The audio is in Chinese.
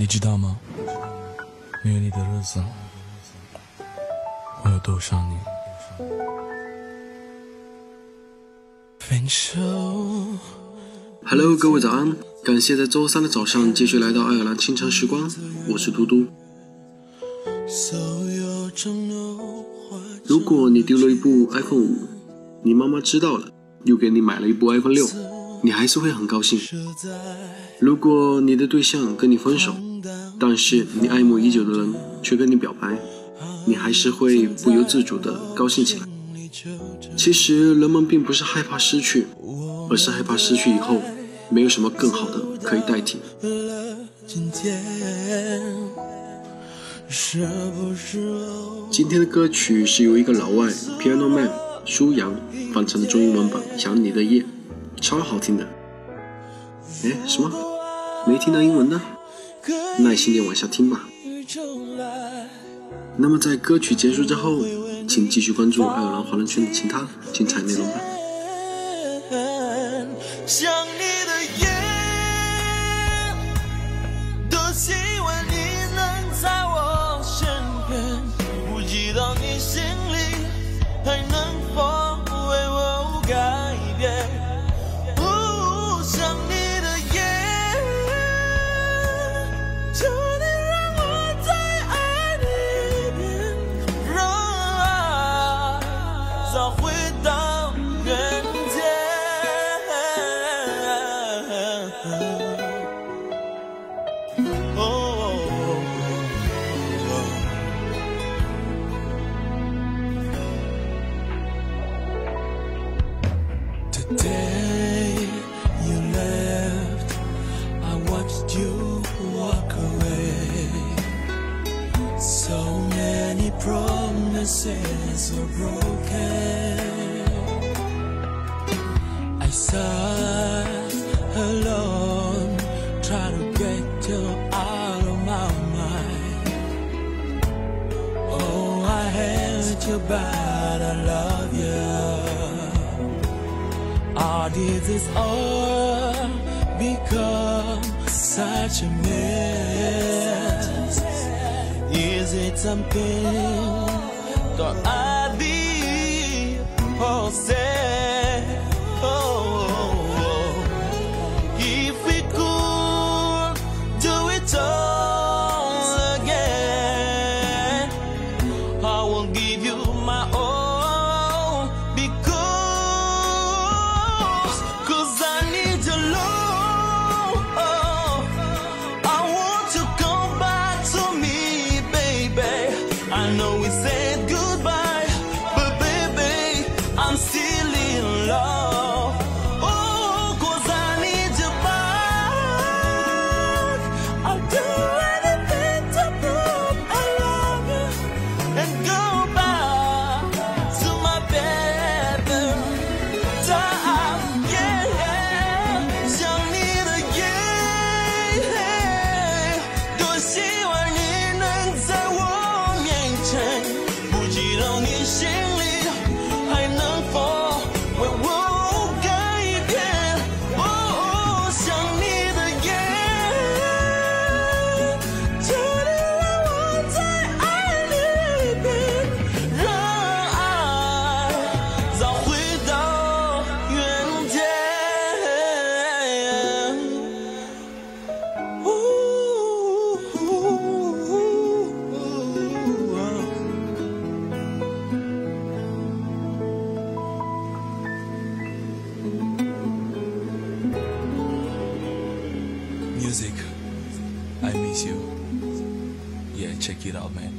你知道吗？没有你的日子，我有多想你。分手。Hello，各位早安！感谢在周三的早上继续来到爱尔兰清晨时光，我是嘟嘟。如果你丢了一部 iPhone 五，你妈妈知道了，又给你买了一部 iPhone 六，你还是会很高兴。如果你的对象跟你分手，但是你爱慕已久的人却跟你表白，你还是会不由自主的高兴起来。其实人们并不是害怕失去，而是害怕失去以后没有什么更好的可以代替。今天的歌曲是由一个老外 Piano Man 苏阳翻唱的中英文版《想你的夜》，超好听的。哎，什么？没听到英文呢？耐心点往下听吧。那么在歌曲结束之后，请继续关注爱尔兰华人圈的其他精彩内容吧。Promises were broken. I sat alone, trying to get you out of my mind. Oh, I held you, but I love you. Did this all become such a mess? Is it something. That I Music, I miss you. Yeah, check it out, man.